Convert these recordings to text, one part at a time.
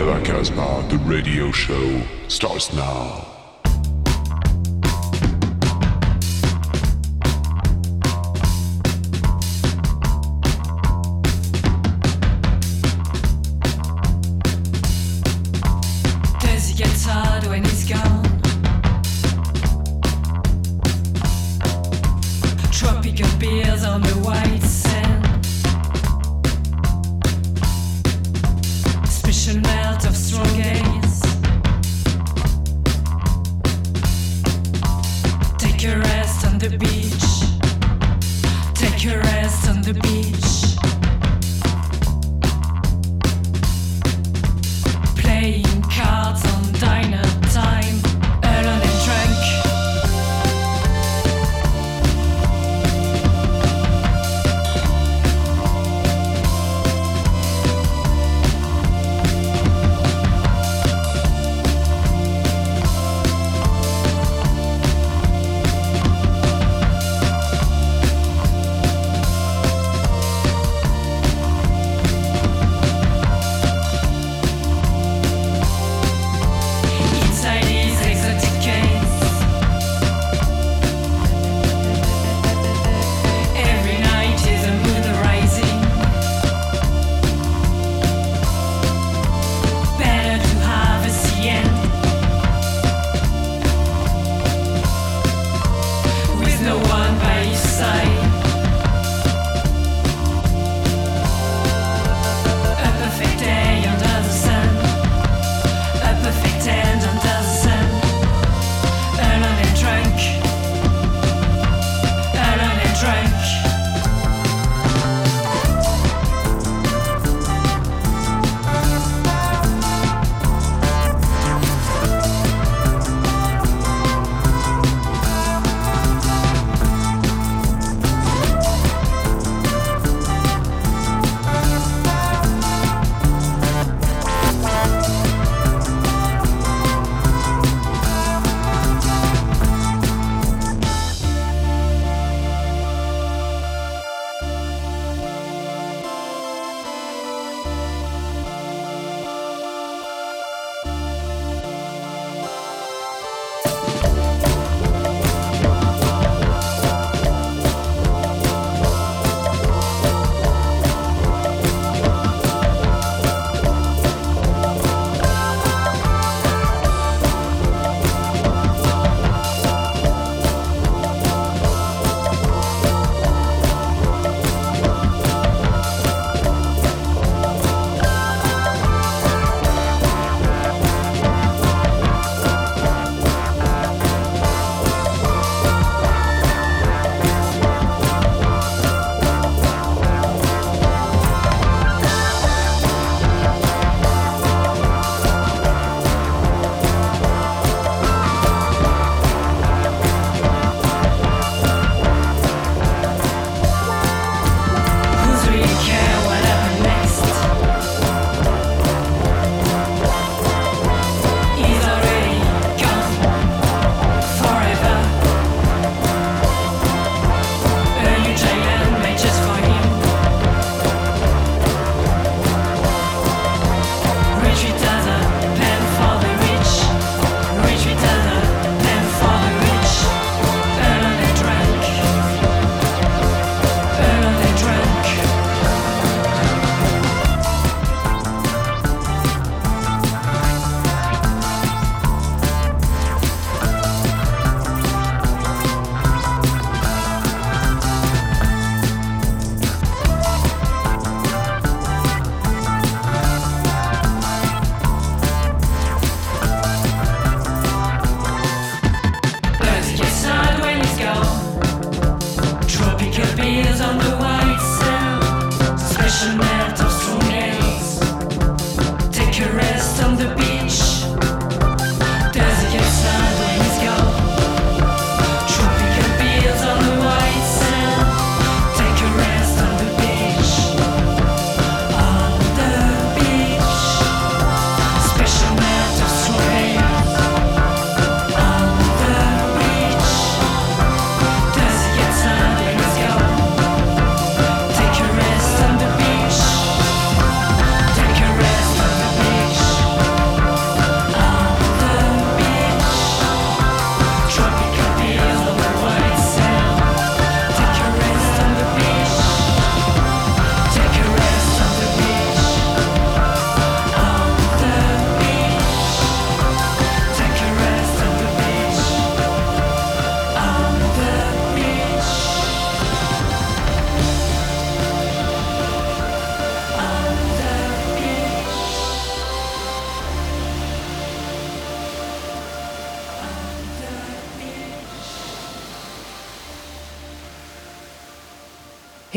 Caracas Bar, the radio show starts now.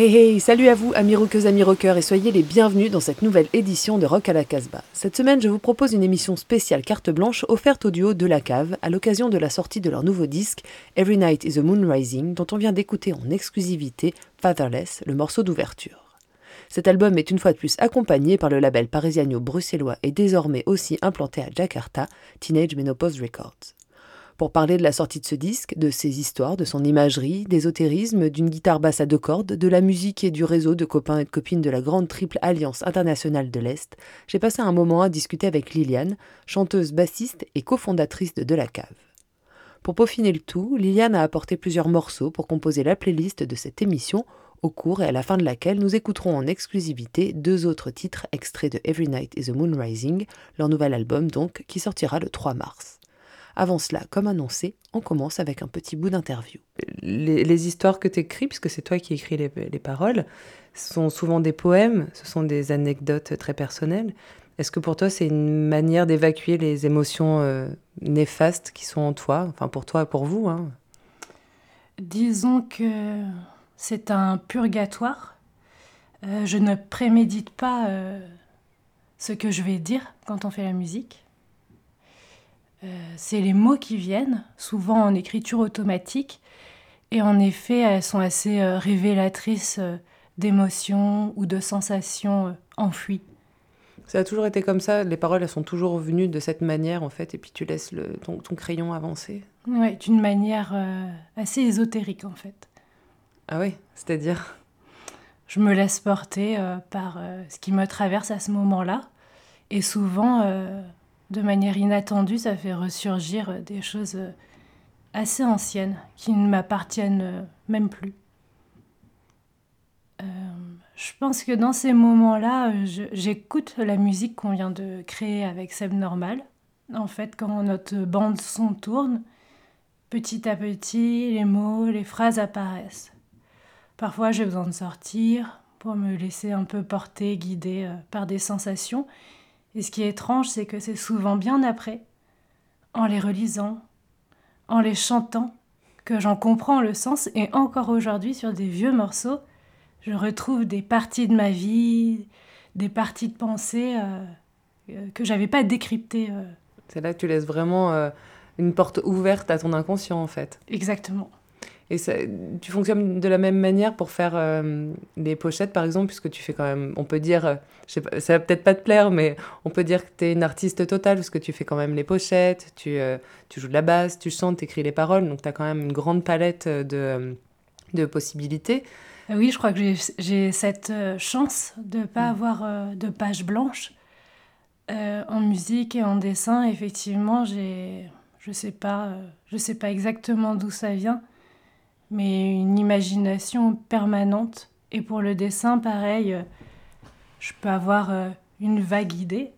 Hey hey, salut à vous amis rockeuses, amis rockeurs et soyez les bienvenus dans cette nouvelle édition de Rock à la Casbah. Cette semaine, je vous propose une émission spéciale carte blanche offerte au duo de la cave à l'occasion de la sortie de leur nouveau disque Every Night is a Moon Rising dont on vient d'écouter en exclusivité Fatherless, le morceau d'ouverture. Cet album est une fois de plus accompagné par le label parisiano-bruxellois et désormais aussi implanté à Jakarta, Teenage Menopause Records pour parler de la sortie de ce disque, de ses histoires, de son imagerie, d'ésotérisme, d'une guitare basse à deux cordes, de la musique et du réseau de copains et de copines de la grande triple alliance internationale de l'Est, j'ai passé un moment à discuter avec Liliane, chanteuse bassiste et cofondatrice de De la Cave. Pour peaufiner le tout, Liliane a apporté plusieurs morceaux pour composer la playlist de cette émission, au cours et à la fin de laquelle nous écouterons en exclusivité deux autres titres extraits de Every Night is a Moon Rising, leur nouvel album donc, qui sortira le 3 mars. Avant cela, comme annoncé, on commence avec un petit bout d'interview. Les, histoires que tu écris, puisque c'est toi qui écris les, paroles, sont souvent des poèmes, ce sont des anecdotes très personnelles. Est-ce que pour toi, c'est une manière d'évacuer les émotions euh, néfastes qui sont en toi, enfin pour toi et pour vous hein? Disons que c'est un purgatoire. Euh, je ne prémédite pas euh, ce que je vais dire quand on fait la musique. Euh, c'est les mots qui viennent, souvent en écriture automatique, et en effet, elles sont assez euh, révélatrices euh, d'émotions ou de sensations enfouies. Ça a toujours été comme ça, les paroles elles sont toujours venues de cette manière en fait, et puis tu laisses le, ton, crayon avancer. Oui, d'une manière assez ésotérique en fait. Ah oui, c'est-à-dire? Je me laisse porter par ce qui me traverse à ce moment-là, et souvent de manière inattendue, ça fait ressurgir des choses assez anciennes qui ne m'appartiennent même plus. Euh, je pense que dans ces moments-là, j'écoute la musique qu'on vient de créer avec Seb Normal. En fait, quand notre bande son tourne, petit à petit, les mots, les phrases apparaissent. Parfois, j'ai besoin de sortir pour me laisser un peu porter, guider euh, par des sensations. Et ce qui est étrange, c'est que c'est souvent bien après, en les relisant, en les chantant, que j'en comprends le sens. Et encore aujourd'hui, sur des vieux morceaux, je retrouve des parties de ma vie, des parties de pensée euh, euh, que j'avais pas décryptées. Euh. C'est là que tu laisses vraiment une porte ouverte à ton inconscient, en fait. Exactement. Et tu fonctionnes de la même manière pour faire euh, des pochettes, par exemple, puisque tu fais quand même, on peut dire, euh, je sais pas, ça va peut-être pas te plaire, mais on peut dire que tu es une artiste totale, parce que tu fais quand même les pochettes, tu, euh, tu joues de la basse, tu chantes, tu écris les paroles, donc tu as quand même une grande palette de, de possibilités. Oui, je crois que j'ai cette chance de ne pas mm. avoir de page blanche. en musique et en dessin, effectivement, j'ai, je sais pas, je sais pas exactement d'où ça vient mais une imagination permanente. Et pour le dessin, pareil, euh, je peux avoir euh, une vague idée.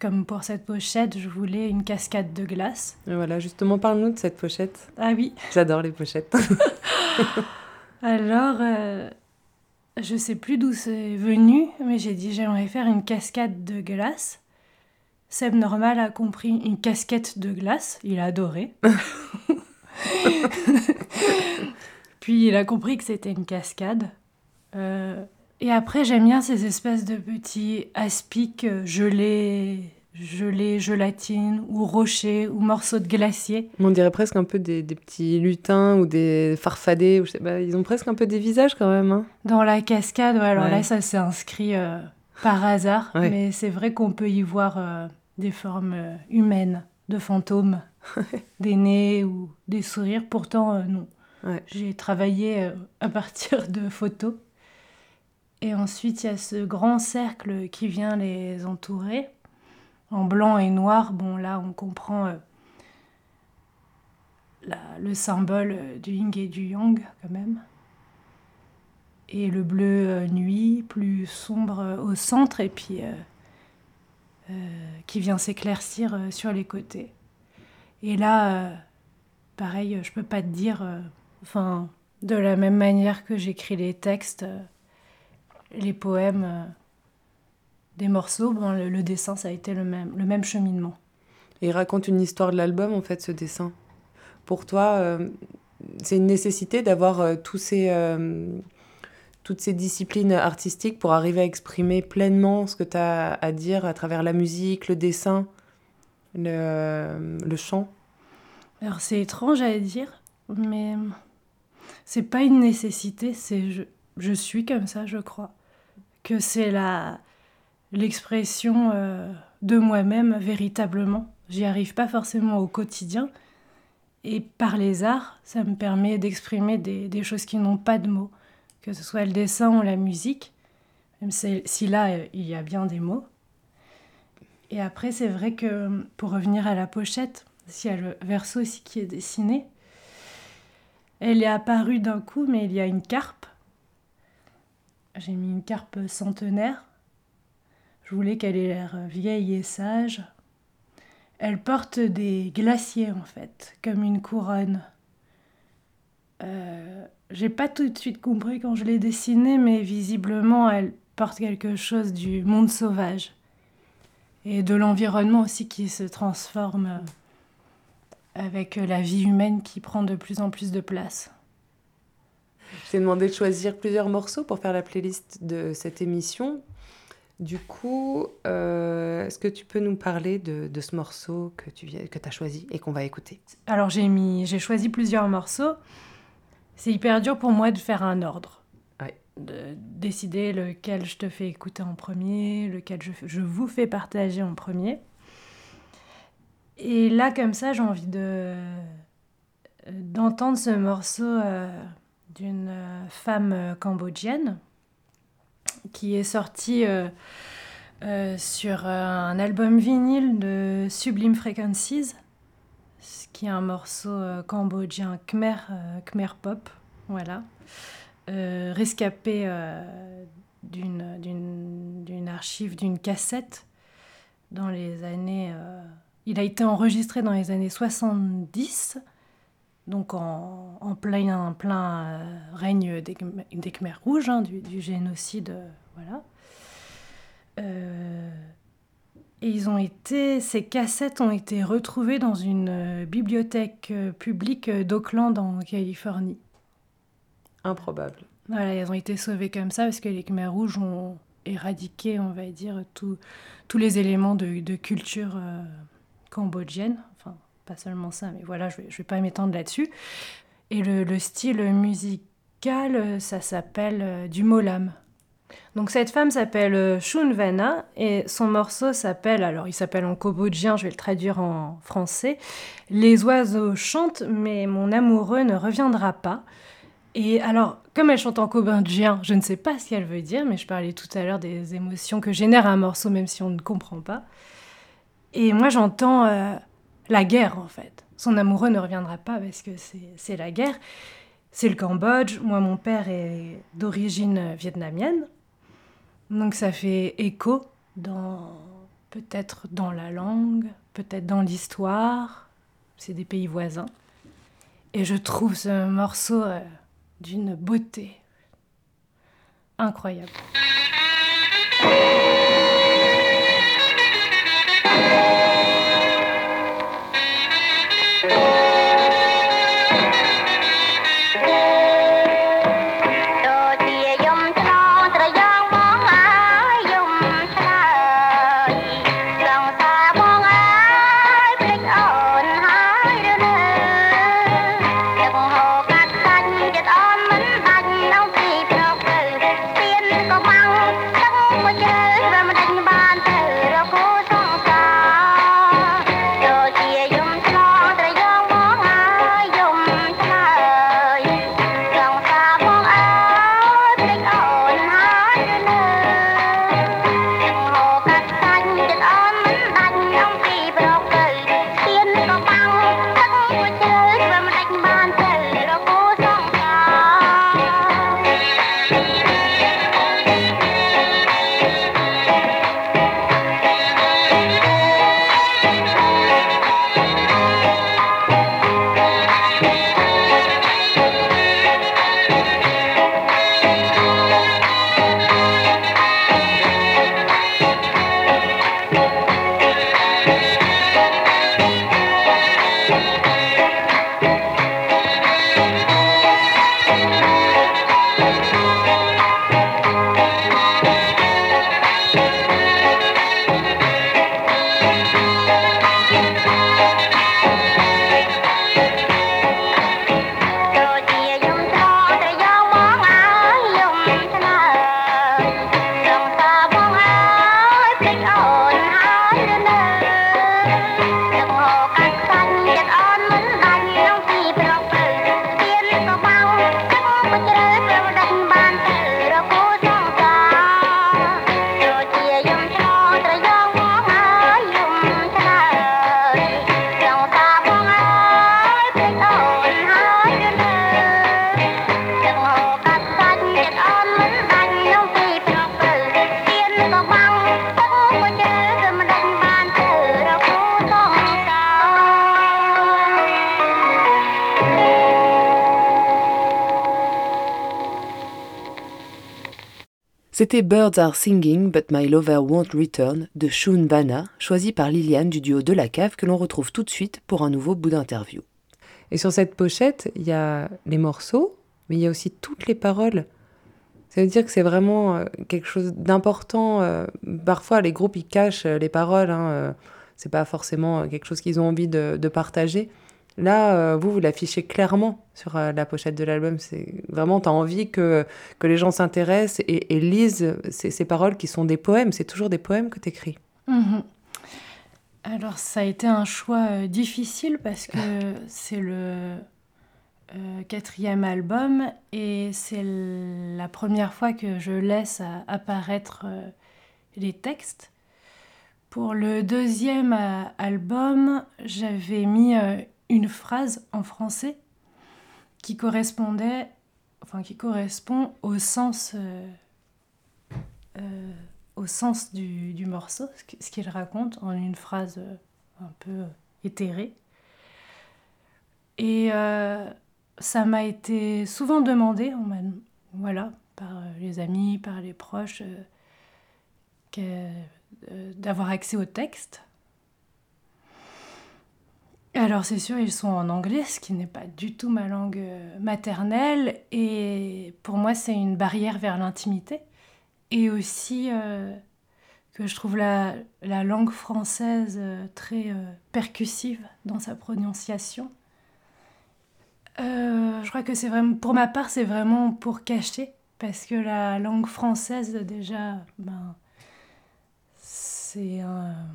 Comme pour cette pochette, je voulais une cascade de glace. voilà, justement, parle-nous de cette pochette. Ah oui. J'adore les pochettes. Alors, euh, je sais plus d'où c'est venu, mais j'ai dit j'aimerais faire une cascade de glace. Seb Normal a compris une casquette de glace, il a adoré. Puis il a compris que c'était une cascade. Euh, et après, j'aime bien ces espèces de petits aspics gelés, gelés, gelatines, ou rochers, ou morceaux de glacier. On dirait presque un peu des, petits lutins ou des farfadets. Ou je sais pas, ils ont presque un peu des visages quand même. Hein. Dans la cascade, alors là, ça s'est inscrit euh, par hasard. Mais c'est vrai qu'on peut y voir euh, des formes humaines, de fantômes, des nez ou des sourires. Pourtant, non. J'ai travaillé euh, à partir de photos. Et ensuite, il y a ce grand cercle qui vient les entourer, en blanc et noir. Bon, là, on comprend euh, le symbole du yin et du yang, quand même. Et le bleu euh, nuit, plus sombre au centre, et puis qui vient s'éclaircir sur les côtés. Et là, pareil, je peux pas te dire Enfin, de la même manière que j'écris les textes, euh, les poèmes, euh, des morceaux, bon, le, dessin, ça a été le même, le même cheminement. Et il raconte une histoire de l'album, en fait, ce dessin. Pour toi, euh, c'est une nécessité d'avoir tous ces toutes ces disciplines artistiques pour arriver à exprimer pleinement ce que tu as à dire à travers la musique, le dessin, le, le chant? Alors c'est étrange à dire, mais c'est pas une nécessité, c'est je, je, suis comme ça, je crois. Que c'est la l'expression euh, de moi-même véritablement. J'y arrive pas forcément au quotidien. Et par les arts, ça me permet d'exprimer des, des, choses qui n'ont pas de mots, que ce soit le dessin ou la musique, même si là, il y a bien des mots. Et après, c'est vrai que pour revenir à la pochette, s'il y a le verso aussi qui est dessiné, elle est apparue d'un coup, mais il y a une carpe. J'ai mis une carpe centenaire. Je voulais qu'elle ait l'air vieille et sage. Elle porte des glaciers en fait, comme une couronne. Euh, J'ai pas tout de suite compris quand je l'ai dessinée, mais visiblement elle porte quelque chose du monde sauvage et de l'environnement aussi qui se transforme avec la vie humaine qui prend de plus en plus de place. Je t'ai demandé de choisir plusieurs morceaux pour faire la playlist de cette émission. Du coup, euh, est-ce que tu peux nous parler de, de ce morceau que tu que as choisi et qu'on va écouter? Alors j'ai mis, j'ai choisi plusieurs morceaux. C'est hyper dur pour moi de faire un ordre de décider lequel je te fais écouter en premier, lequel je, je vous fais partager en premier. Et là, comme ça, j'ai envie de d'entendre ce morceau euh, d'une femme cambodgienne qui est sorti euh, euh, sur un album vinyle de Sublime Frequencies, qui est un morceau euh, cambodgien khmer, euh, khmer pop, voilà. Euh, rescapé euh, d'une archive, d'une cassette dans les années... Euh, il a été enregistré dans les années 70, donc en, en plein, plein euh, règne des, des Khmers rouges, hein, du, du, génocide, voilà. et ils ont été, ces cassettes ont été retrouvées dans une bibliothèque publique d'Oakland en Californie. Improbable. Voilà, elles ont été sauvées comme ça parce que les Khmers rouges ont éradiqué, on va dire, tout, tous les éléments de, de culture euh, cambodgienne. Enfin, pas seulement ça, mais voilà, je ne vais, pas m'étendre là-dessus. Et le, le, style musical, ça s'appelle euh, du molam. Donc cette femme s'appelle euh, Shun Vanna et son morceau s'appelle, alors il s'appelle en cambodgien, je vais le traduire en français, Les oiseaux chantent mais mon amoureux ne reviendra pas. Et alors, comme elle chante en cambodgien, je ne sais pas ce qu'elle veut dire, mais je parlais tout à l'heure des émotions que génère un morceau, même si on ne comprend pas. Et moi, j'entends euh, la guerre, en fait. Son amoureux ne reviendra pas parce que c'est la guerre. C'est le Cambodge. Moi, mon père est d'origine vietnamienne. Donc, ça fait écho dans peut-être dans la langue, peut-être dans l'histoire. C'est des pays voisins. Et je trouve ce morceau... Euh, d'une beauté incroyable. C'était Birds Are Singing But My Lover Won't Return de Shun Bana, choisi par Liliane du duo De la Cave que l'on retrouve tout de suite pour un nouveau bout d'interview. Et sur cette pochette, il y a les morceaux, mais il y a aussi toutes les paroles. Ça veut dire que c'est vraiment euh, quelque chose d'important. Euh, parfois, les groupes, ils cachent euh, les paroles. Hein, c'est pas forcément quelque chose qu'ils ont envie de, de partager. Là, euh, vous, vous l'affichez clairement sur euh, la pochette de l'album. C'est vraiment, tu as envie que, que les gens s'intéressent et, lisent ces, paroles qui sont des poèmes. C'est toujours des poèmes que tu écris. Mhm. Alors, ça a été un choix euh, difficile parce que c'est le quatrième album et c'est la première fois que je laisse apparaître les textes. Pour le deuxième album, j'avais mis une phrase en français qui correspondait, enfin qui correspond au sens, euh, euh, au sens du, morceau, ce qu'il raconte en une phrase euh, un peu éthérée. Et ça m'a été souvent demandé, voilà, par les amis, par les proches, d'avoir accès au texte. Alors c'est sûr, ils sont en anglais, ce qui n'est pas du tout ma langue euh, maternelle, et pour moi c'est une barrière vers l'intimité, et aussi euh, que je trouve la, langue française euh, très percussive dans sa prononciation. je crois que c'est vraiment, pour ma part, c'est vraiment pour cacher, parce que la langue française déjà, ben, c'est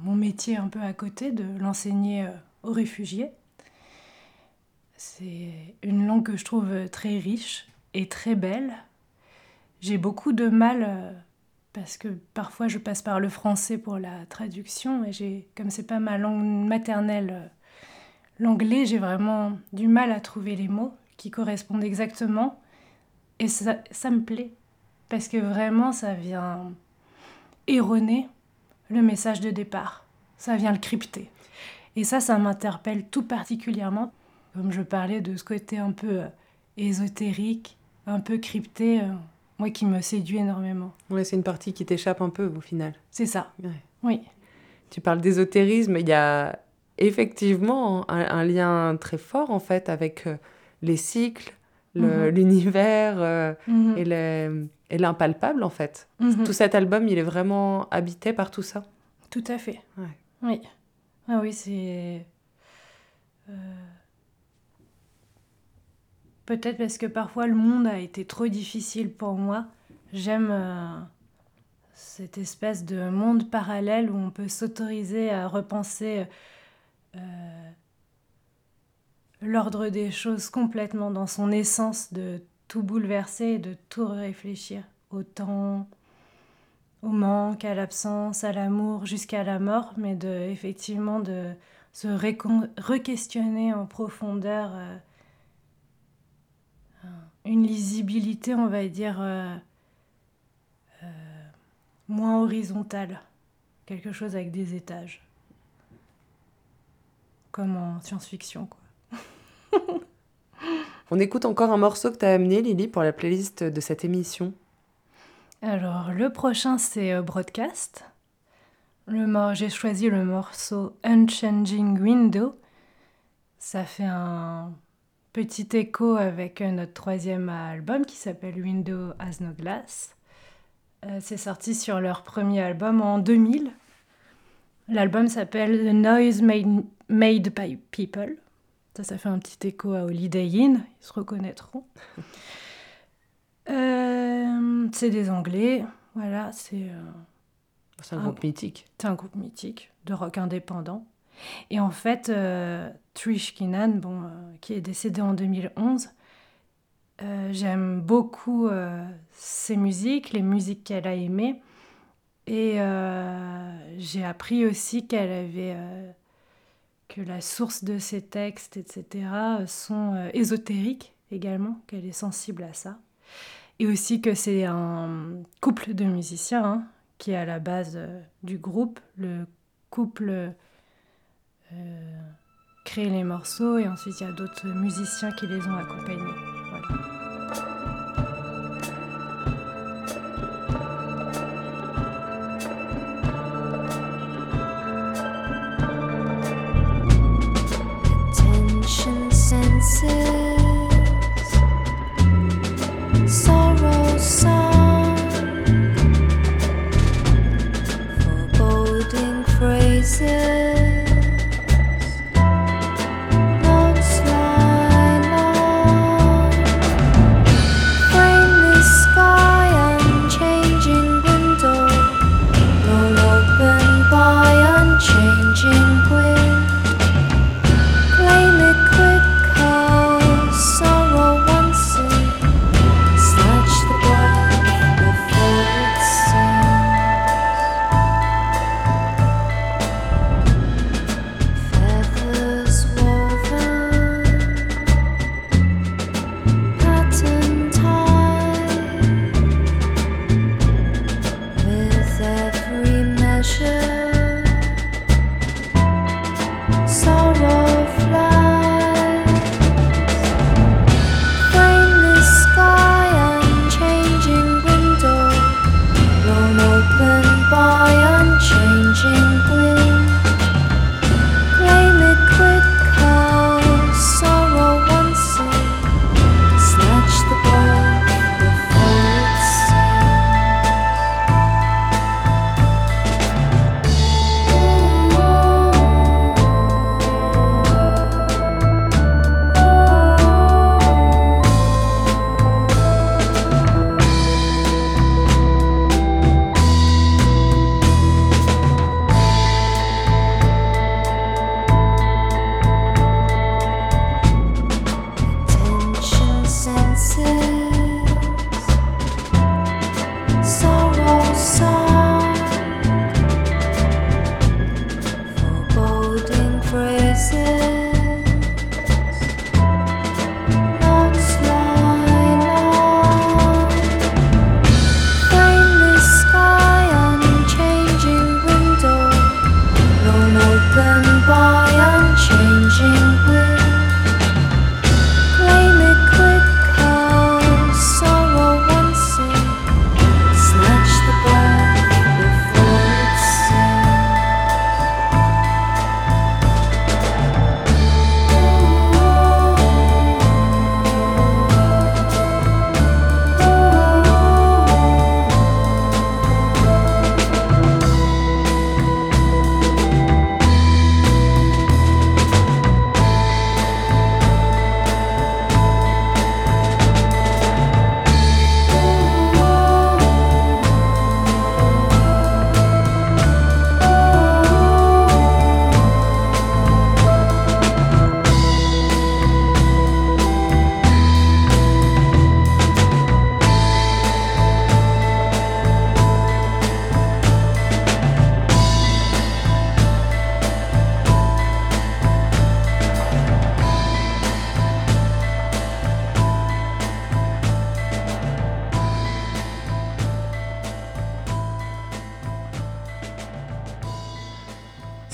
mon métier un peu à côté de l'enseigner réfugiés. C'est une langue que je trouve très riche et très belle. J'ai beaucoup de mal euh, parce que parfois je passe par le français pour la traduction et j'ai comme c'est pas ma langue maternelle euh, l'anglais, j'ai vraiment du mal à trouver les mots qui correspondent exactement et ça, ça me plaît parce que vraiment ça vient erroner le message de départ. Ça vient le crypter. Et ça, ça m'interpelle tout particulièrement. Comme je parlais de ce côté un peu euh, ésotérique, un peu crypté, euh, moi qui me séduit énormément. Ouais, c'est une partie qui t'échappe un peu au final. C'est ça. Oui. Tu parles d'ésotérisme, il y a effectivement un, lien très fort en fait avec euh, les cycles, mhm. l'univers mhm. et l'impalpable en fait. Mhm. Tout cet album, il est vraiment habité par tout ça. Tout à fait. Ouais. Oui. Ah oui, c'est. Euh, peut-être parce que parfois le monde a été trop difficile pour moi. J'aime euh, cette espèce de monde parallèle où on peut s'autoriser à repenser euh, l'ordre des choses complètement dans son essence, de tout bouleverser et de tout réfléchir. Au temps, au manque, à l'absence, à l'amour, jusqu'à la mort, mais de effectivement de se re-questionner en profondeur euh, une lisibilité, on va dire, euh, euh, moins horizontale, quelque chose avec des étages, comme en science-fiction, quoi. On écoute encore un morceau que tu as amené, Lily, pour la playlist de cette émission. Alors, le prochain, c'est euh, Broadcast. J'ai choisi le morceau Unchanging Window. Ça fait un petit écho avec euh, notre troisième album qui s'appelle Window Has No Glass. Euh, c'est sorti sur leur premier album en 2000. L'album s'appelle The Noise Made, by People. Ça, ça fait un petit écho à Holiday Inn, ils se reconnaîtront. Euh, c'est des Anglais, voilà, c'est. Euh, c'est un, groupe mythique. C'est un groupe mythique de rock indépendant. Et en fait, euh, Trish Kinnan, bon, qui est décédée en 2011, j'aime beaucoup ses musiques, les musiques qu'elle a aimées. Et j'ai appris aussi qu'elle avait. que la source de ses textes, etc., sont ésotériques également, qu'elle est sensible à ça. Et aussi que c'est un couple de musiciens hein, qui est à la base euh, du groupe. Le couple euh, crée les morceaux et ensuite il y a d'autres musiciens qui les ont accompagnés.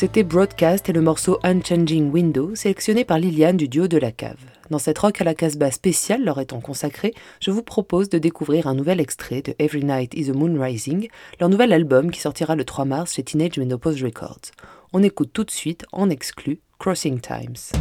C'était Broadcast et le morceau Unchanging Window, sélectionné par Liliane du duo de la cave. Dans cette rock à la Casbah spéciale leur étant consacrée, je vous propose de découvrir un nouvel extrait de Every Night is a Moon Rising, leur nouvel album qui sortira le 3 mars chez Teenage Menopause Records. On écoute tout de suite, en exclu, Crossing Times.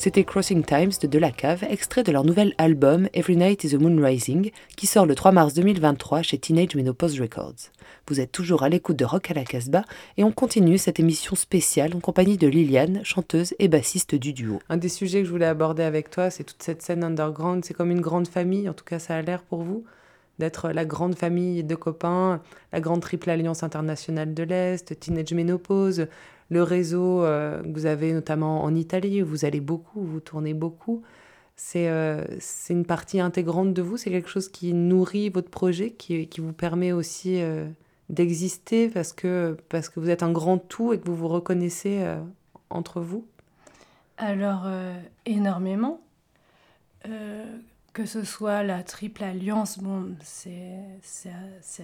C'était Crossing Times de De La Cave, extrait de leur nouvel album Every Night is a Moon Rising, qui sort le 3 mars 2023 chez Teenage Menopause Records. Vous êtes toujours à l'écoute de Rock à la Casbah et on continue cette émission spéciale en compagnie de Liliane, chanteuse et bassiste du duo. Un des sujets que je voulais aborder avec toi, c'est toute cette scène underground. C'est comme une grande famille, en tout cas ça a l'air pour vous d'être la grande famille de copains, la grande triple alliance internationale de l'Est, Teenage Menopause, le réseau euh, que vous avez notamment en Italie, où vous allez beaucoup, où vous tournez beaucoup, euh, c'est une partie intégrante de vous, c'est quelque chose qui nourrit votre projet, qui, qui vous permet aussi euh, d'exister parce que, parce que vous êtes un grand tout et que vous vous reconnaissez entre vous? Alors, énormément. que ce soit la Triple Alliance, bon, c'est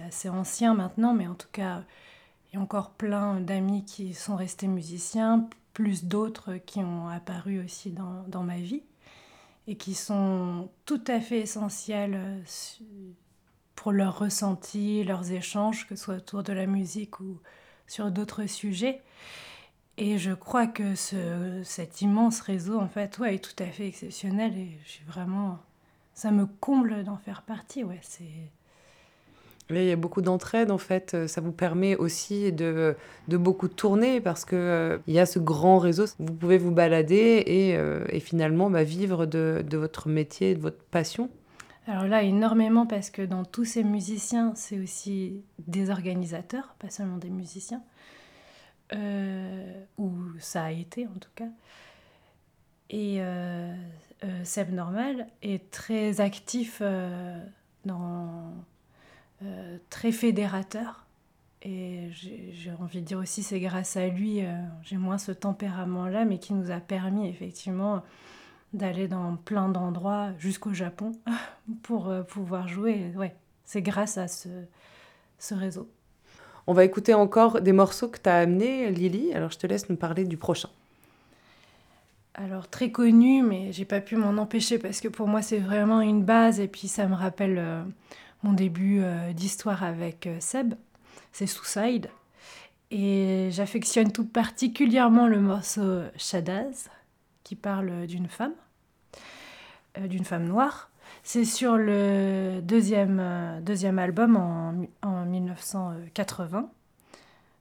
assez ancien maintenant, mais en tout cas, encore plein d'amis qui sont restés musiciens, plus d'autres qui ont apparu aussi dans, dans, ma vie et qui sont tout à fait essentiels euh, pour leurs ressentis, leurs échanges, que ce soit autour de la musique ou sur d'autres sujets. Et je crois que ce, cet immense réseau, en fait, ouais, est tout à fait exceptionnel et je suis vraiment... Ça me comble d'en faire partie, ouais, c'est il y a beaucoup d'entraide, en fait. Euh, ça vous permet aussi de, de beaucoup tourner parce qu'il euh, il y a ce grand réseau. Vous pouvez vous balader et, euh, et finalement bah, vivre de, de, votre métier, de votre passion. Alors là, énormément parce que dans tous ces musiciens, c'est aussi des organisateurs, pas seulement des musiciens. ou ça a été en tout cas. Et Seb Normal est très actif dans euh, très fédérateur. Et j'ai envie de dire aussi, c'est grâce à lui, euh, j'ai moins ce tempérament-là, mais qui nous a permis effectivement d'aller dans plein d'endroits, jusqu'au Japon, pour euh, pouvoir jouer. Ouais, c'est grâce à ce, ce réseau. On va écouter encore des morceaux que tu as amenés, Lily. Alors je te laisse nous parler du prochain. Alors très connu, mais j'ai pas pu m'en empêcher parce que pour moi c'est vraiment une base et puis ça me rappelle mon début euh, d'histoire avec euh, Seb, c'est Suicide. Et j'affectionne tout particulièrement le morceau Shadaz, qui parle d'une femme, euh, d'une femme noire. C'est sur le deuxième, deuxième album en, en 1980.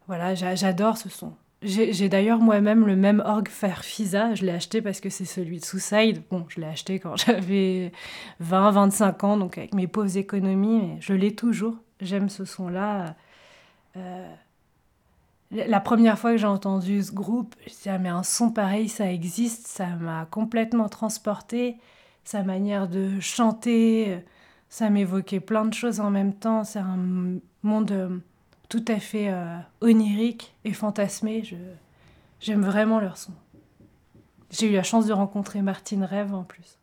Voilà, j'adore ce son. J'ai d'ailleurs moi-même le même orgue Farfisa, je l'ai acheté parce que c'est celui de Suicide. Bon, je l'ai acheté quand j'avais 20, 25 ans, donc avec mes pauvres économies, mais je l'ai toujours. J'aime ce son-là. Euh, la première fois que j'ai entendu ce groupe, je me dit, ah, mais un son pareil, ça existe, ça m'a complètement transporté. Sa manière de chanter, ça m'évoquait plein de choses en même temps. C'est un monde tout à fait euh, onirique et fantasmé. j'aime vraiment leur son. J'ai eu la chance de rencontrer Martine Rêve en plus.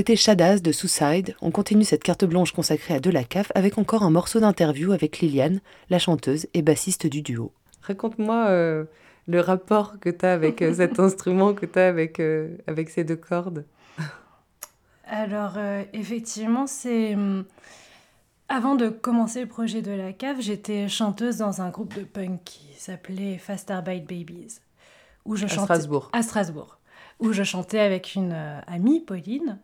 C'était Shadaz de Suicide. On continue cette carte blanche consacrée à De la CAF avec encore un morceau d'interview avec Liliane, la chanteuse et bassiste du duo. Raconte-moi euh, le rapport que tu as avec euh, cet instrument, que tu as avec, euh, avec ces deux cordes. Alors, euh, effectivement, c'est. hum, Avant de commencer le projet de la cave, j'étais chanteuse dans un groupe de punk qui s'appelait Faster Bite Babies. Où je À chantais... Strasbourg. À Strasbourg. Où je chantais avec une euh, amie, Pauline.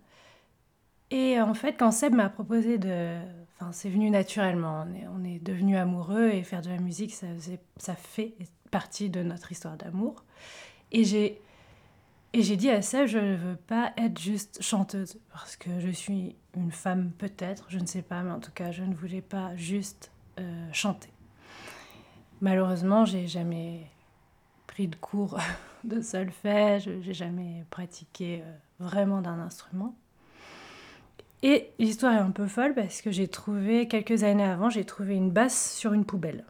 Et euh, en fait, quand Seb m'a proposé de. Enfin, c'est venu naturellement. On est, on devenus amoureux et faire de la musique, ça fait partie de notre histoire d'amour. Et j'ai. Et j'ai dit à Seb, je ne veux pas être juste chanteuse, parce que je suis une femme peut-être, je ne sais pas, mais en tout cas, je ne voulais pas juste euh, chanter. Malheureusement, j'ai jamais pris de cours de solfège, j'ai jamais pratiqué euh, vraiment d'un instrument. Et l'histoire est un peu folle parce que j'ai trouvé, quelques années avant, j'ai trouvé une basse sur une poubelle.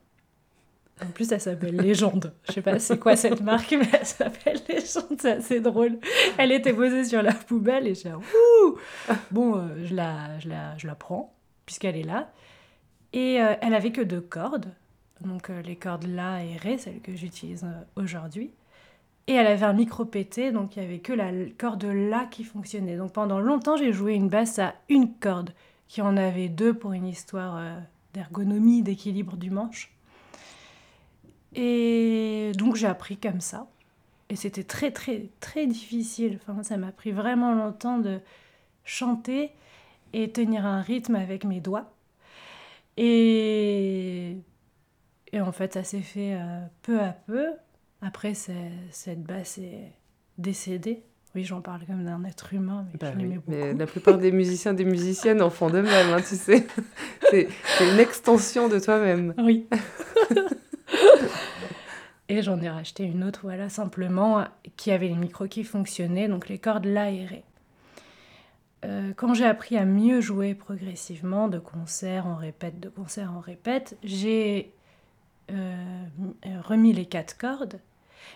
En plus, elle s'appelle Légende. Je sais pas c'est quoi cette marque, mais elle s'appelle Légende, c'est assez drôle. Elle était posée sur la poubelle et j'ai Ouh Bon, euh, je, la, je, la, je la prends, puisqu'elle est là. Et euh, elle avait que deux cordes, donc euh, les cordes La et Ré, celles que j'utilise aujourd'hui. Et elle avait un micro pété, donc il n'y avait que la corde La qui fonctionnait. Donc pendant longtemps, j'ai joué une basse à une corde, qui en avait deux pour une histoire euh, d'ergonomie, d'équilibre du manche. Et donc j'ai appris comme ça. Et c'était très très très difficile. Enfin, ça m'a pris vraiment longtemps de chanter et tenir un rythme avec mes doigts. Et, et en fait, ça s'est fait euh, peu à peu. Après, cette basse est décédée. Oui, j'en parle comme d'un être humain, mais Bah je oui, l'aimais beaucoup. mais la plupart des musiciens, des musiciennes en font de même, hein, tu sais. C'est une extension de toi-même. Oui. et j'en ai racheté une autre, voilà, simplement, qui avait les micros qui fonctionnaient, donc les cordes La et Ré. Euh, quand j'ai appris à mieux jouer progressivement, de concert en répète, de concert en répète, j'ai euh, remis les quatre cordes,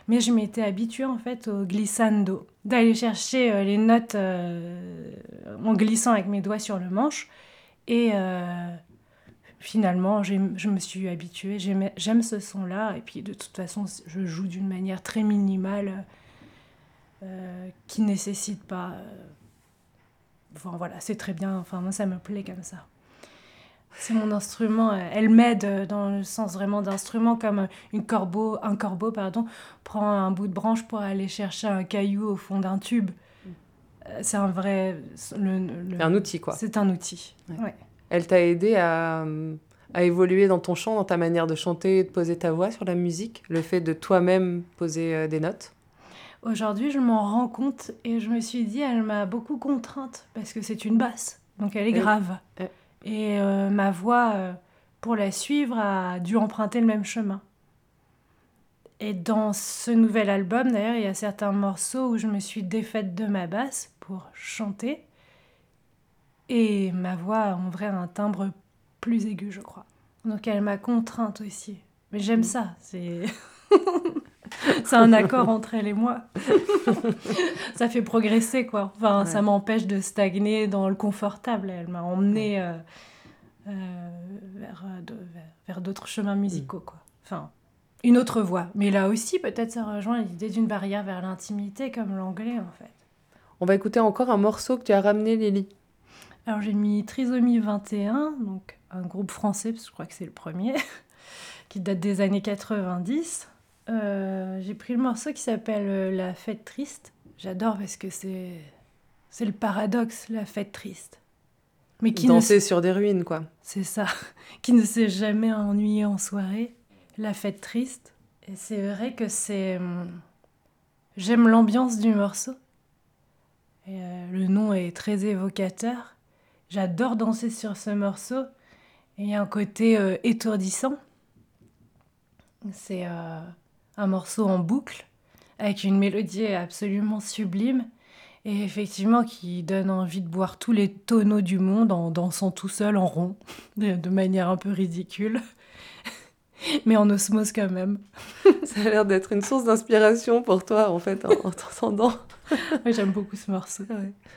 mais je m'étais habituée en fait au glissando, d'aller chercher euh, les notes euh, en glissant avec mes doigts sur le manche, et euh, finalement, je me suis habituée. J'aime ce son-là. Et puis, de toute façon, je joue d'une manière très minimale qui nécessite pas. Enfin, voilà, c'est très bien. Enfin, moi, ça me plaît comme ça. C'est mon instrument. euh, Elle m'aide euh, dans le sens vraiment d'instrument, comme une corbeau, un corbeau pardon, prend un bout de branche pour aller chercher un caillou au fond d'un tube. Euh, C'est un vrai. le- le- C'est un outil, quoi. C'est un outil. Ouais. ouais. Elle t'a aidé à, à évoluer dans ton chant, dans ta manière de chanter et de poser ta voix sur la musique Le fait de toi-même poser euh, des notes? Aujourd'hui, je m'en rends compte et je me suis dit, elle m'a beaucoup contrainte parce que c'est une basse, donc elle est grave. Et euh, ma voix, euh, pour la suivre, a dû emprunter le même chemin. Et dans ce nouvel album, d'ailleurs, il y a certains morceaux où je me suis défaite de ma basse pour chanter. Et ma voix a en vrai un timbre plus aigu, je crois. Donc elle m'a contrainte aussi. Mais j'aime ça, c'est... c'est un accord entre elle et moi. ça fait progresser, quoi. Enfin, ça m'empêche de stagner dans le confortable. Elle m'a emmené euh, euh, vers, euh, de- vers- vers d'autres chemins musicaux, quoi. Enfin, une autre voie. Mais là aussi, peut-être ça rejoint l'idée d'une barrière vers l'intimité, comme l'anglais, en fait. On va écouter encore un morceau que tu as ramené, Lily. Alors j'ai mis Trisomie 21, donc un groupe français, parce que je crois que c'est le premier, qui date des années 90. Euh, j'ai pris le morceau qui s'appelle euh, La fête triste. J'adore parce que c'est c'est le paradoxe, la fête triste. Mais qui ne Danser sur des ruines, quoi. c'est ça, qui ne s'est jamais ennuyé en soirée. La fête triste. Et c'est vrai que c'est. hum, J'aime l'ambiance du morceau. Et, euh, le nom est très évocateur. J'adore danser sur ce morceau. Et il y a un côté euh, étourdissant. C'est euh, un morceau en boucle, avec une mélodie absolument sublime. Et effectivement, qui donne envie de boire tous les tonneaux du monde en dansant tout seul en rond, de manière un peu ridicule, mais en osmose quand même. Ça a l'air d'être une source d'inspiration pour toi, en fait, en, en t'entendant. J'aime beaucoup ce morceau.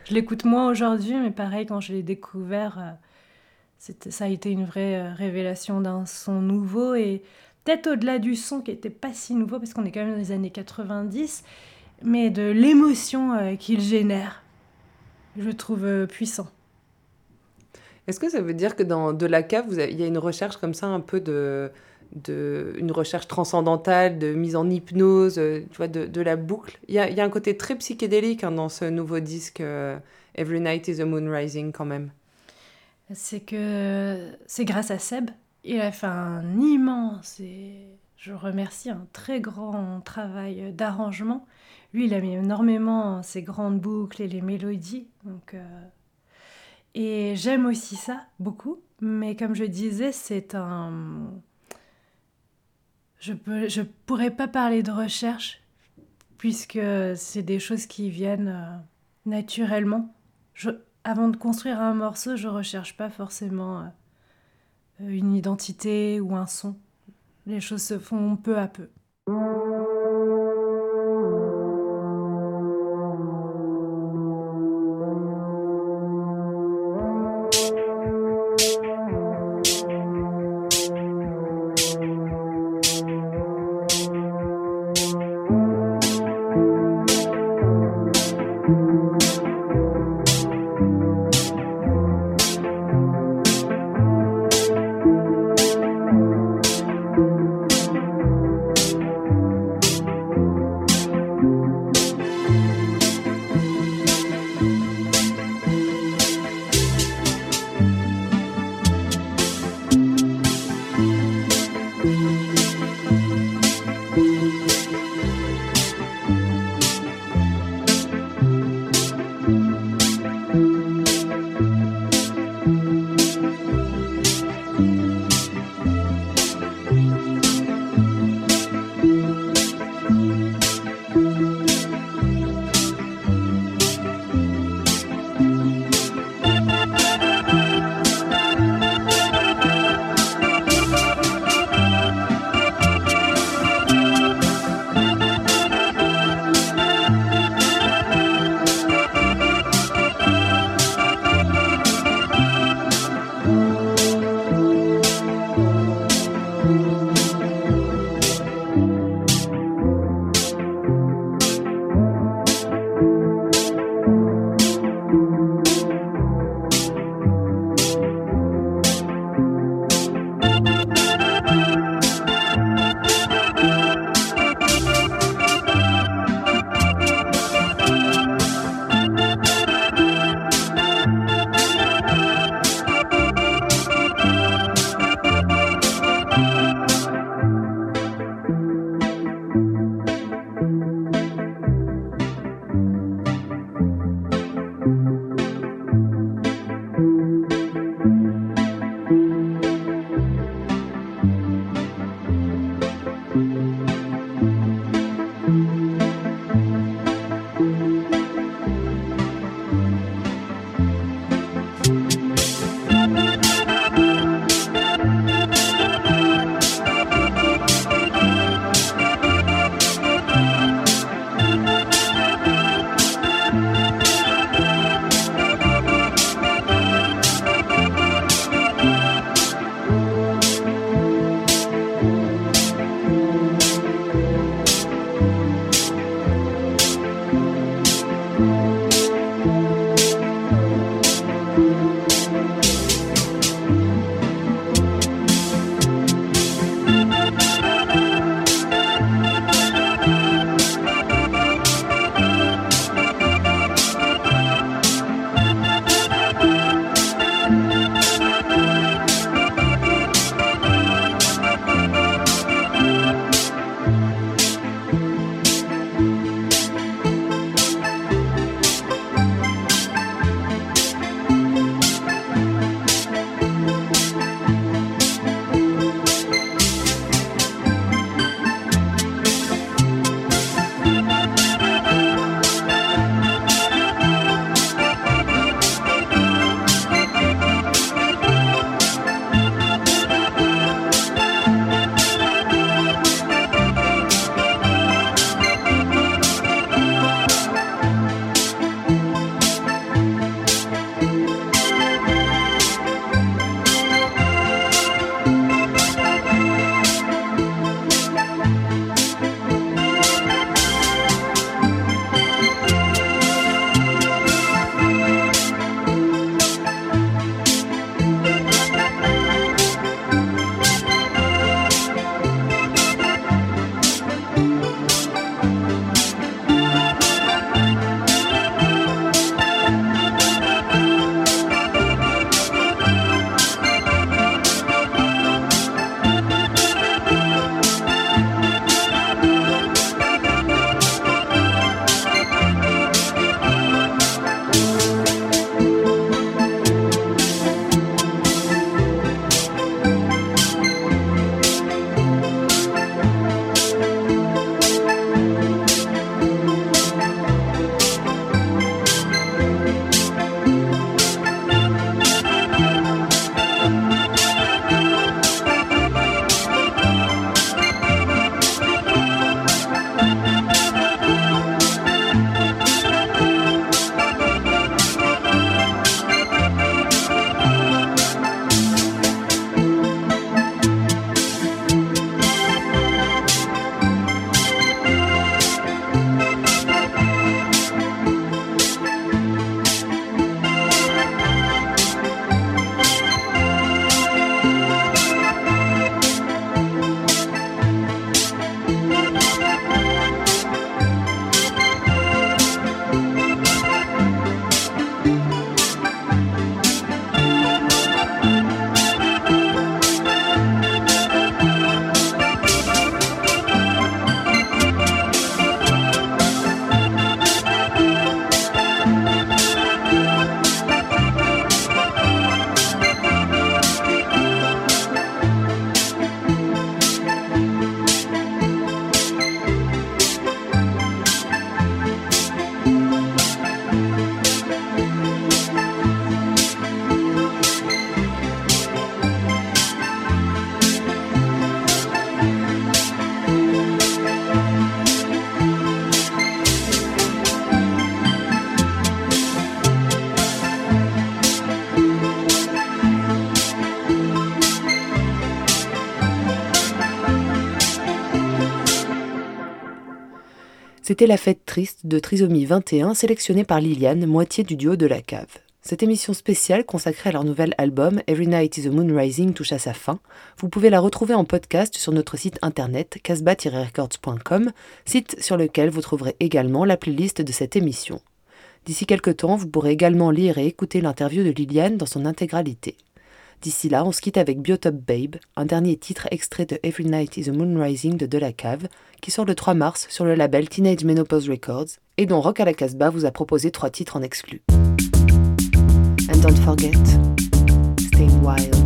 Je l'écoute moins aujourd'hui, mais pareil, quand je l'ai découvert, euh, c'était- ça a été une vraie euh, révélation d'un son nouveau et peut-être au-delà du son qui était pas si nouveau, parce qu'on est quand même dans les années 90, mais de l'émotion euh, qu'il génère. Je trouve euh, puissant. Est-ce que ça veut dire que dans De la cave, vous avez- il y a une recherche comme ça, un peu de, de une recherche transcendantale, de mise en hypnose, euh, tu vois, de, de la boucle? Il y, a, il y a un côté très psychédélique hein, dans ce nouveau disque Every Night is a Moon Rising quand même. C'est que c'est grâce à Seb. Il a fait un immense et je remercie un très grand travail d'arrangement. Lui, il a mis énormément ces grandes boucles et les mélodies. Donc, euh, Et j'aime aussi ça beaucoup. Mais comme je disais, c'est un. Je peux, je pourrais pas parler de recherche puisque c'est des choses qui viennent euh, naturellement. Avant de construire un morceau, je recherche pas forcément euh, une identité ou un son. Les choses se font peu à peu. La fête triste de Trisomie 21 sélectionnée par Liliane, moitié du duo de la cave. Cette émission spéciale consacrée à leur nouvel album Every Night is a Moon Rising touche à sa fin. Vous pouvez la retrouver en podcast sur notre site internet casbah-records.com, site sur lequel vous trouverez également la playlist de cette émission. D'ici quelques temps, vous pourrez également lire et écouter l'interview de Liliane dans son intégralité. D'ici là, on se quitte avec Biotop Babe, un dernier titre extrait de Every Night is a Moon Rising de De La Cave, qui sort le 3 mars sur le label Teenage Menopause Records, et dont Rock à la Casbah vous a proposé trois titres en exclus. And don't forget, stay wild.